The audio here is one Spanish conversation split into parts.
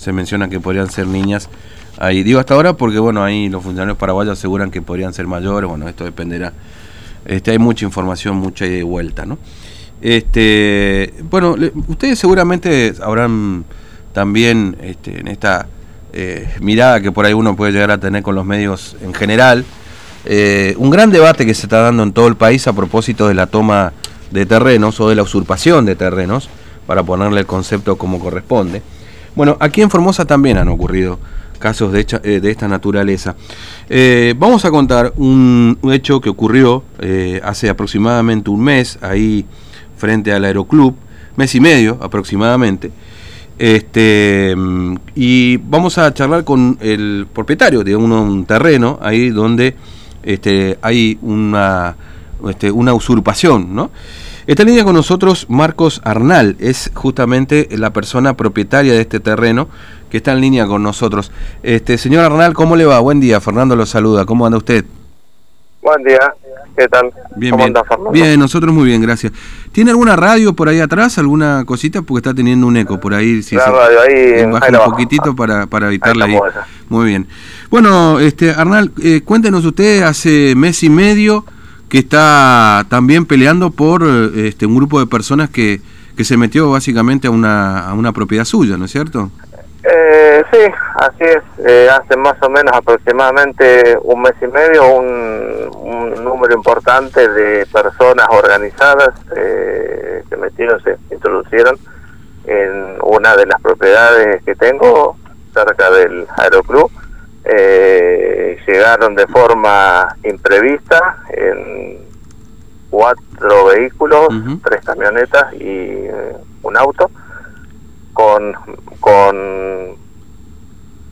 se menciona que podrían ser niñas ahí. Digo hasta ahora porque, bueno, ahí los funcionarios paraguayos aseguran que podrían ser mayores, bueno, esto dependerá. Este, hay mucha información, mucha ida y vuelta, ¿no? Este, bueno, ustedes seguramente habrán también este, en esta eh, mirada que por ahí uno puede llegar a tener con los medios en general, eh, un gran debate que se está dando en todo el país a propósito de la toma de terrenos o de la usurpación de terrenos, para ponerle el concepto como corresponde. Bueno, aquí en Formosa también han ocurrido casos de, eh, esta naturaleza. vamos a contar un, hecho que ocurrió hace aproximadamente un mes, ahí frente al Aeroclub, mes y medio aproximadamente. Este, y vamos a charlar con el propietario de un, terreno ahí donde este, hay una, este, una usurpación, ¿no? Está en línea con nosotros Marcos Arnal, es justamente la persona propietaria de este terreno que está en línea con nosotros. Este, señor Arnal, ¿cómo le va? Buen día, Fernando lo saluda, ¿cómo anda usted? Buen día, ¿qué tal? Bien, bien. Bien, nosotros muy bien, gracias. ¿Tiene alguna radio por ahí atrás, alguna cosita? Porque está teniendo un eco por ahí. Si la radio ahí. Baja un poquitito para, para evitarla ahí. Muy bien. Bueno, este Arnal, eh, cuéntenos usted, hace mes y medio que está también peleando por este, un grupo de personas que, que se metió básicamente a una, a una propiedad suya, ¿no es cierto? Eh, sí, así es. Eh, hace más o menos aproximadamente un mes y medio un, un número importante de personas organizadas eh, se metieron, se introducieron en una de las propiedades que tengo cerca del aeroclub. Eh, llegaron de forma imprevista en cuatro vehículos, tres camionetas y un auto con, con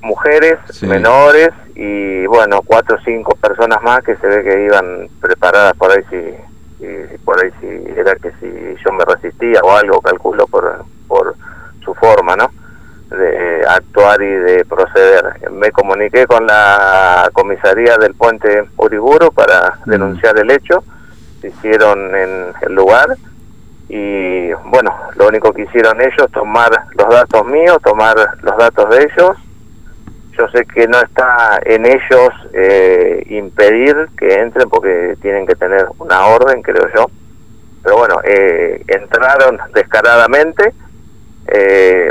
mujeres menores y bueno, cuatro o cinco personas más que se ve que iban preparadas por ahí si, por ahí si era que si yo me resistía o algo, calculo por, por su forma, ¿no? De actuar y de proceder. Me comuniqué con la comisaría del puente Uriburu para mm. denunciar el hecho, se hicieron en el lugar y bueno, lo único que hicieron ellos, tomar los datos míos, tomar los datos de ellos. Yo sé que no está en ellos eh, impedir que entren porque tienen que tener una orden, creo yo. Pero bueno, eh, entraron descaradamente, eh,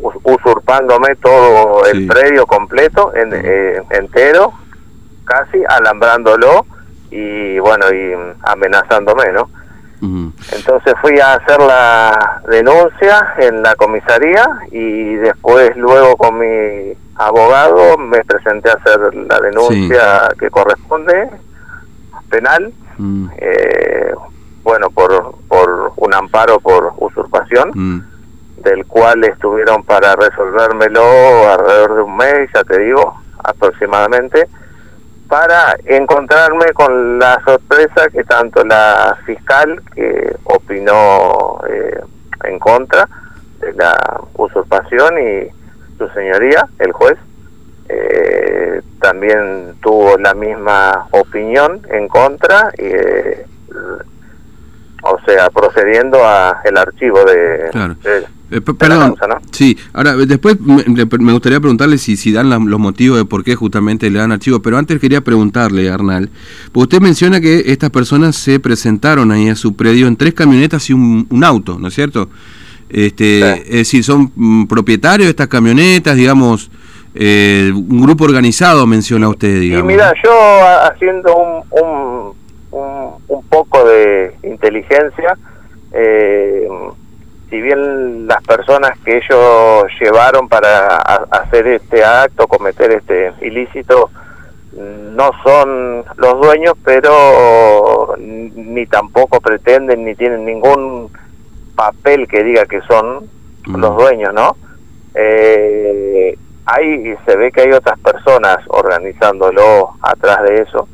usurpándome todo el predio completo, en, entero, casi alambrándolo y bueno, y amenazándome, ¿no? Entonces fui a hacer la denuncia en la comisaría y después luego con mi abogado me presenté a hacer la denuncia que corresponde penal mm. eh, bueno por por un amparo por usurpación mm. Del cual estuvieron para resolvérmelo alrededor de un mes ya te digo aproximadamente para encontrarme con la sorpresa que tanto la fiscal que opinó eh, en contra de la usurpación y su señoría, el juez, eh, también tuvo la misma opinión en contra y eh, o sea procediendo a el archivo de, eh, perdón, sí, ahora después me, gustaría preguntarle si, si dan los motivos de por qué justamente le dan archivo, pero antes quería preguntarle, Arnal, porque usted menciona que estas personas se presentaron ahí a su predio en tres camionetas y un, auto, ¿no es cierto? Este, Es decir, son mm, propietarios de estas camionetas, digamos, eh, un grupo organizado menciona usted, digamos. Y mira, yo haciendo un, un, un poco de inteligencia, eh, si bien las personas que ellos llevaron para hacer este acto, cometer este ilícito, no son los dueños, pero ni tampoco pretenden ni tienen ningún papel que diga que son mm. los dueños, ¿no? Eh, ahí se ve que hay otras personas organizándolo atrás de eso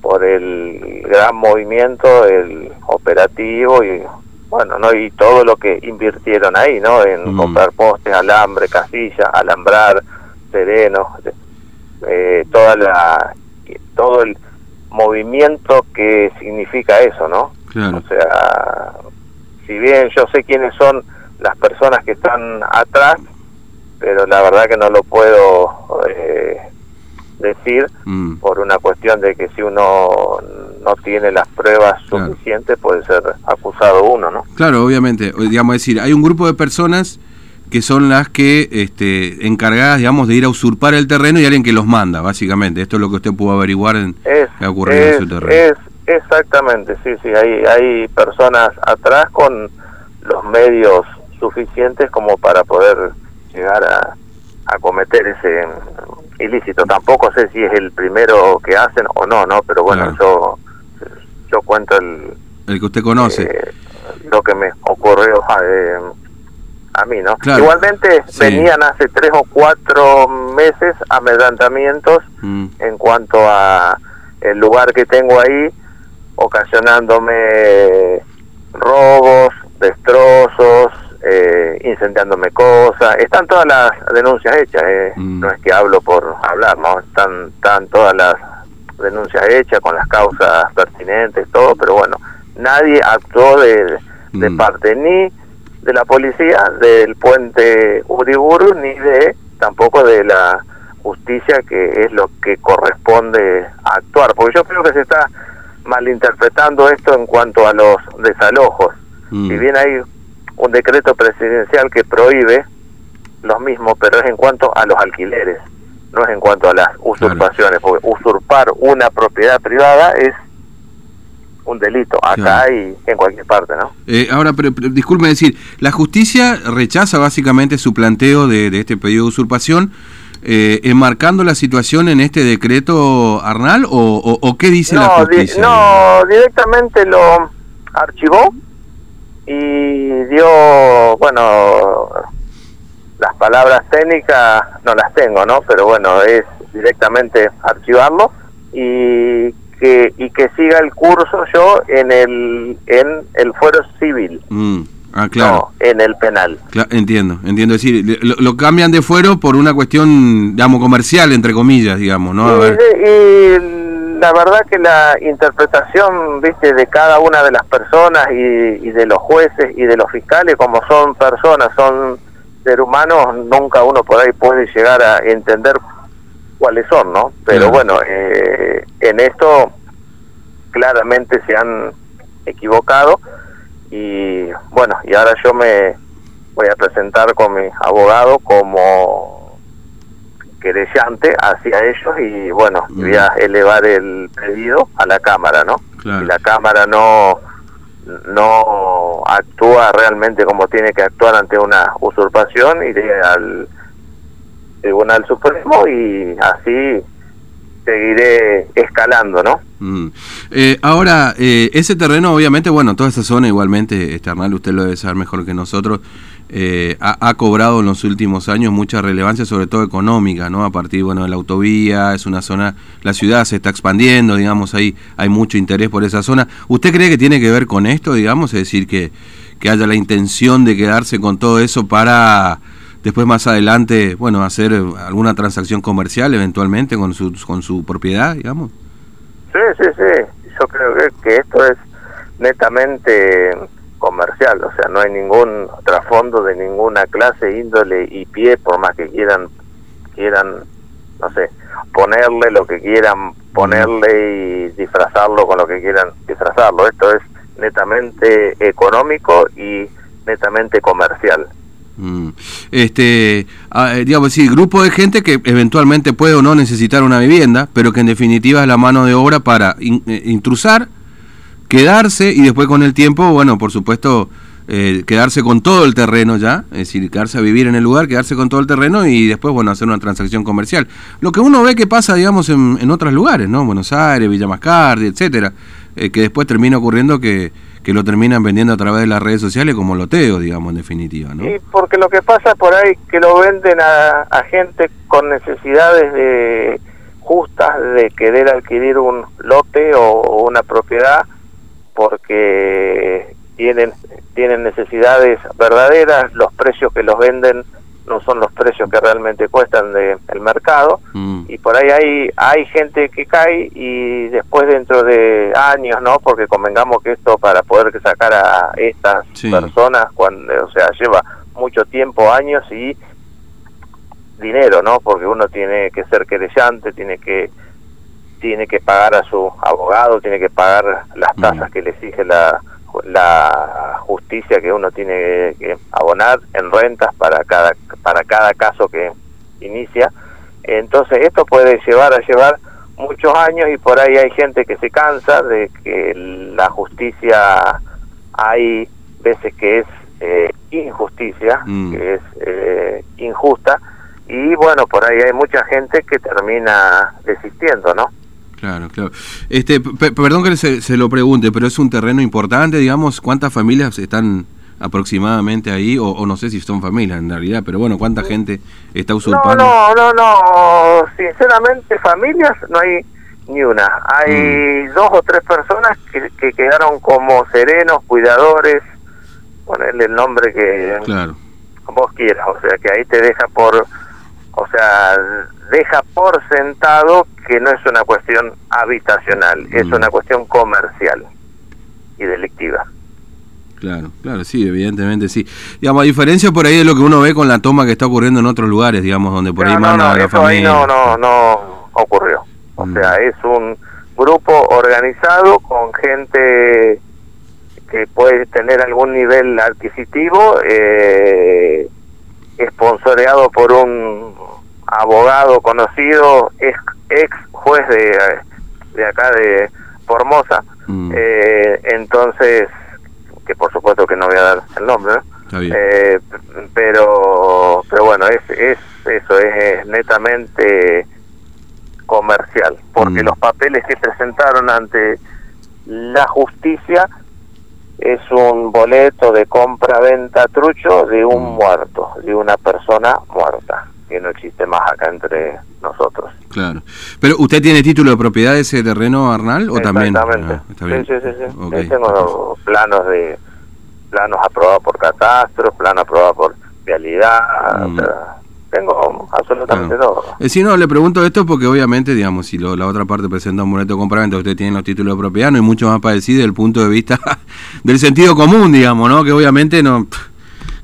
por el gran movimiento, el operativo y bueno, ¿no? Y todo lo que invirtieron ahí, ¿no? En mm. comprar postes, alambre, casillas, alambrar, serenos, eh, toda la, todo el movimiento que significa eso, ¿no? O sea, si bien yo sé quiénes son las personas que están atrás, pero la verdad que no lo puedo eh, decir mm. por una cuestión de que si uno no tiene las pruebas suficientes puede ser acusado uno, ¿no? Claro, obviamente. Digamos, decir, hay un grupo de personas que son las que este, encargadas, digamos, de ir a usurpar el terreno y alguien que los manda, básicamente. Esto es lo que usted pudo averiguar en es, que ha ocurrido en su terreno. Es, exactamente, sí, sí. Hay, hay personas atrás con los medios suficientes como para poder llegar a, a cometer ese ilícito. Tampoco sé si es el primero que hacen o no, ¿no? Pero bueno, yo yo cuento el... El que usted conoce. Eh, lo que me ocurrió eh, a mí, ¿no? Igualmente venían hace tres o cuatro meses amedrantamientos mm. en cuanto a el lugar que tengo ahí, ocasionándome robos, destrozos, eh, incendiándome cosas. Están todas las denuncias hechas, eh. mm. no es que hablo por hablar, ¿no? Están, están todas las denuncias hechas con las causas pertinentes, todo, pero bueno, nadie actuó de, de mm. parte ni de la policía, del puente Uriburu, ni de tampoco de la justicia, que es lo que corresponde actuar. Porque yo creo que se está malinterpretando esto en cuanto a los desalojos. Mm. Si bien hay un decreto presidencial que prohíbe los mismos, pero es en cuanto a los alquileres, no es en cuanto a las usurpaciones, porque usurpar una propiedad privada es un delito acá y en cualquier parte, ¿no? Eh, ahora, pero, disculpe decir, la justicia rechaza básicamente su planteo de, este pedido de usurpación, eh, enmarcando la situación en este decreto, Arnal, o, qué dice la justicia? no, directamente lo archivó y dio, bueno, las palabras técnicas no las tengo, ¿no? Pero bueno, es directamente archivarlo y que y que siga el curso yo en el en el fuero civil. Mm, ah, claro. No, en el penal. entiendo, entiendo. Es decir, lo, cambian de fuero por una cuestión, digamos, comercial, entre comillas, digamos, ¿no? A y la verdad que la interpretación, viste, de cada una de las personas y, de los jueces y de los fiscales, como son personas, son seres humanos, nunca uno por ahí puede llegar a entender cuáles son, ¿no? Pero bueno, eh, en esto claramente se han equivocado y bueno, y ahora yo me voy a presentar con mi abogado como querellante hacia ellos y bueno, voy a elevar el pedido a la Cámara, ¿no? Si la Cámara no no actúa realmente como tiene que actuar ante una usurpación, iré al Tribunal Supremo y así seguiré escalando, ¿no? Mm. Eh, ahora, eh, ese terreno, obviamente, bueno, toda esa zona igualmente, Esternal, usted lo debe saber mejor que nosotros, eh, ha, cobrado en los últimos años mucha relevancia, sobre todo económica, ¿no? A partir, bueno, de la autovía, es una zona, la ciudad se está expandiendo, digamos, ahí hay mucho interés por esa zona. ¿Usted cree que tiene que ver con esto, digamos? Es decir, que, que haya la intención de quedarse con todo eso para después más adelante, bueno, hacer alguna transacción comercial eventualmente con su, con su propiedad, digamos. Sí, sí, sí. Yo creo que, esto es netamente comercial, o sea, no hay ningún trasfondo de ninguna clase, índole y pie, por más que quieran, quieran, no sé, ponerle lo que quieran ponerle y disfrazarlo con lo que quieran disfrazarlo. Esto es netamente económico y netamente comercial. Mm. Este, eh, digamos, sí, grupo de gente que eventualmente puede o no necesitar una vivienda, pero que en definitiva es la mano de obra para eh, intrusar, quedarse y después con el tiempo, bueno, por supuesto, eh, quedarse con todo el terreno ya, es decir, quedarse a vivir en el lugar, quedarse con todo el terreno y después, bueno, hacer una transacción comercial. Lo que uno ve que pasa, digamos, en, en otros lugares, ¿no? Buenos Aires, Villa Mascardi, etcétera, que después termina ocurriendo que que lo terminan vendiendo a través de las redes sociales como loteo, digamos, en definitiva, ¿no? Sí, porque lo que pasa por ahí que lo venden a, gente con necesidades de justas de querer adquirir un lote o, una propiedad porque tienen tienen necesidades verdaderas, los precios que los venden no son los precios que realmente cuestan del el mercado mm. y por ahí hay hay gente que cae y después dentro de años no porque convengamos que esto para poder sacar a estas personas cuando o sea lleva mucho tiempo años y dinero, ¿no? Porque uno tiene que ser querellante, tiene que tiene que pagar a su abogado, tiene que pagar las tasas que le exige la, la justicia que uno tiene que abonar en rentas para cada para cada caso que inicia. Entonces esto puede llevar a llevar muchos años y por ahí hay gente que se cansa de que la justicia hay veces que es eh, injusticia, mm. que es eh, injusta y bueno, por ahí hay mucha gente que termina desistiendo, ¿no? Claro, claro. Este, perdón que se, se, lo pregunte, pero es un terreno importante, digamos, ¿cuántas familias están aproximadamente ahí? O, no sé si son familias en realidad, pero bueno, ¿cuánta gente está usurpando? No, no, no, no. sinceramente familias no hay ni una. Hay mm. dos o tres personas que, que, quedaron como serenos, cuidadores, ponerle el nombre que claro. vos quieras, o sea, que ahí te deja por o sea, deja por sentado que no es una cuestión habitacional, es mm. una cuestión comercial y delictiva. Claro, claro, sí, evidentemente sí. Digamos, a diferencia por ahí de lo que uno ve con la toma que está ocurriendo en otros lugares, digamos, donde por ahí manda la familia. no, no, no ocurrió. O mm. sea, es un grupo organizado con gente que puede tener algún nivel adquisitivo, eh, esponsoreado por un abogado conocido, ex, ex juez de, de acá de Formosa, mm. eh, entonces, que por supuesto que no voy a dar el nombre, eh, pero pero bueno, es, es eso, es netamente comercial, porque mm. los papeles que presentaron ante la justicia es un boleto de compra-venta trucho de un mm. muerto, de una persona muerta que no existe más acá entre nosotros. Claro. Pero usted tiene título de propiedad de ese terreno, Arnal, o también. Exactamente. Ah, sí, sí, sí, tengo planos de planos aprobados por catastro, planos aprobados por vialidad, mm. tengo absolutamente todo. Eh, si no, le pregunto esto porque obviamente, digamos, si la otra parte presenta un boleto de compraventa, usted tiene los títulos de propiedad, no hay mucho más para decir desde el punto de vista del sentido común, digamos, ¿no? Que obviamente no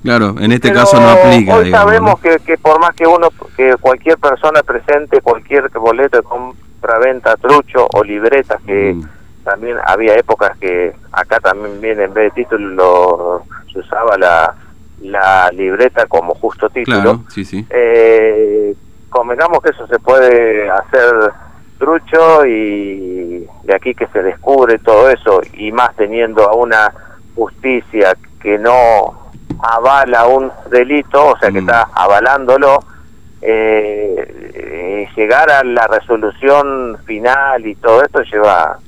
Claro, en este caso no aplica. Hoy sabemos que, que, por más que uno, que cualquier persona presente cualquier boleto de compra-venta, trucho o libretas, que mm. también había épocas que acá también viene en vez de título se usaba la, la libreta como justo título. Claro, sí, sí. Eh, convengamos que eso se puede hacer trucho y de aquí que se descubre todo eso y más teniendo a una justicia que no avala un delito, o sea que mm. está avalándolo, eh, eh, llegar a la resolución final y todo esto lleva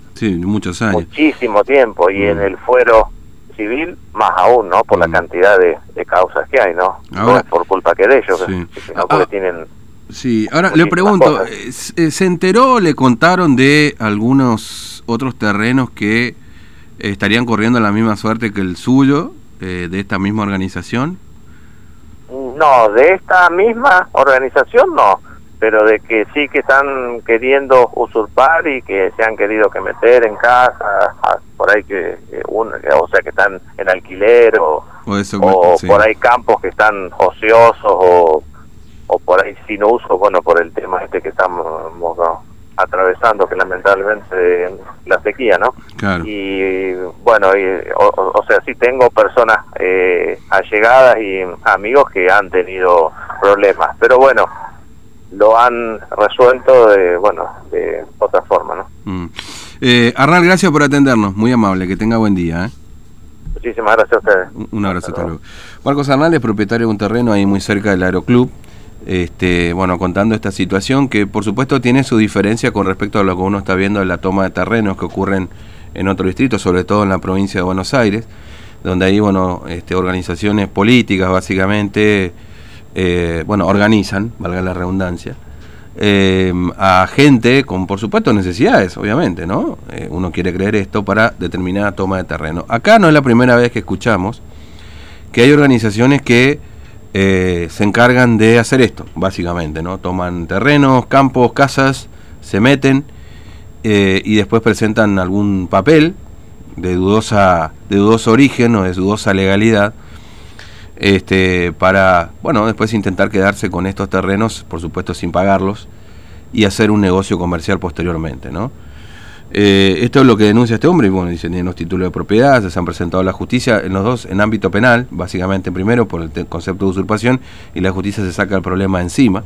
muchos años. muchísimo tiempo y en mm. el fuero civil más aún, ¿no? Por la mm. cantidad de, causas que hay, ¿no? no es por culpa que de ellos, sino porque ah, tienen... Sí, ahora le pregunto, eh, ¿se enteró, le contaron de algunos otros terrenos que estarían corriendo la misma suerte que el suyo? Eh, de esta misma organización? No, de esta misma organización no, pero de que sí que están queriendo usurpar y que se han querido que meter en casa, por ahí que, uno, o sea que están en alquiler o, o, por ahí campos que están ociosos o, o por ahí sin uso, bueno, por el tema este que estamos atravesando que lamentablemente la sequía, ¿no? Y bueno, y, o, sea, sí tengo personas eh, allegadas y amigos que han tenido problemas, pero bueno, lo han resuelto de, bueno, de otra forma, ¿no? Mm. Eh, Arnal, gracias por atendernos, muy amable, que tenga buen día. ¿eh? Muchísimas gracias a ustedes. Un abrazo, hasta luego. Marcos Arnal es propietario de un terreno ahí muy cerca del Aeroclub este, bueno, contando esta situación que por supuesto tiene su diferencia con respecto a lo que uno está viendo en la toma de terrenos que ocurren en otro distrito, sobre todo en la provincia de Buenos Aires, donde hay, bueno, este, organizaciones políticas básicamente, eh, bueno, organizan, valga la redundancia, eh, a gente con, por supuesto, necesidades, obviamente, ¿no? Eh, uno quiere creer esto para determinada toma de terreno. Acá no es la primera vez que escuchamos que hay organizaciones que eh, se encargan de hacer esto, básicamente, ¿no? Toman terrenos, campos, casas, se meten eh, y después presentan algún papel de dudosa, de dudoso origen o de dudosa legalidad, este, para, bueno, después intentar quedarse con estos terrenos, por supuesto sin pagarlos, y hacer un negocio comercial posteriormente, ¿no? Eh, esto es lo que denuncia este hombre, y bueno, dice, tiene los títulos de propiedad, se han presentado a la justicia en los dos, en ámbito penal, básicamente primero por el concepto de usurpación, y la justicia se saca el problema encima.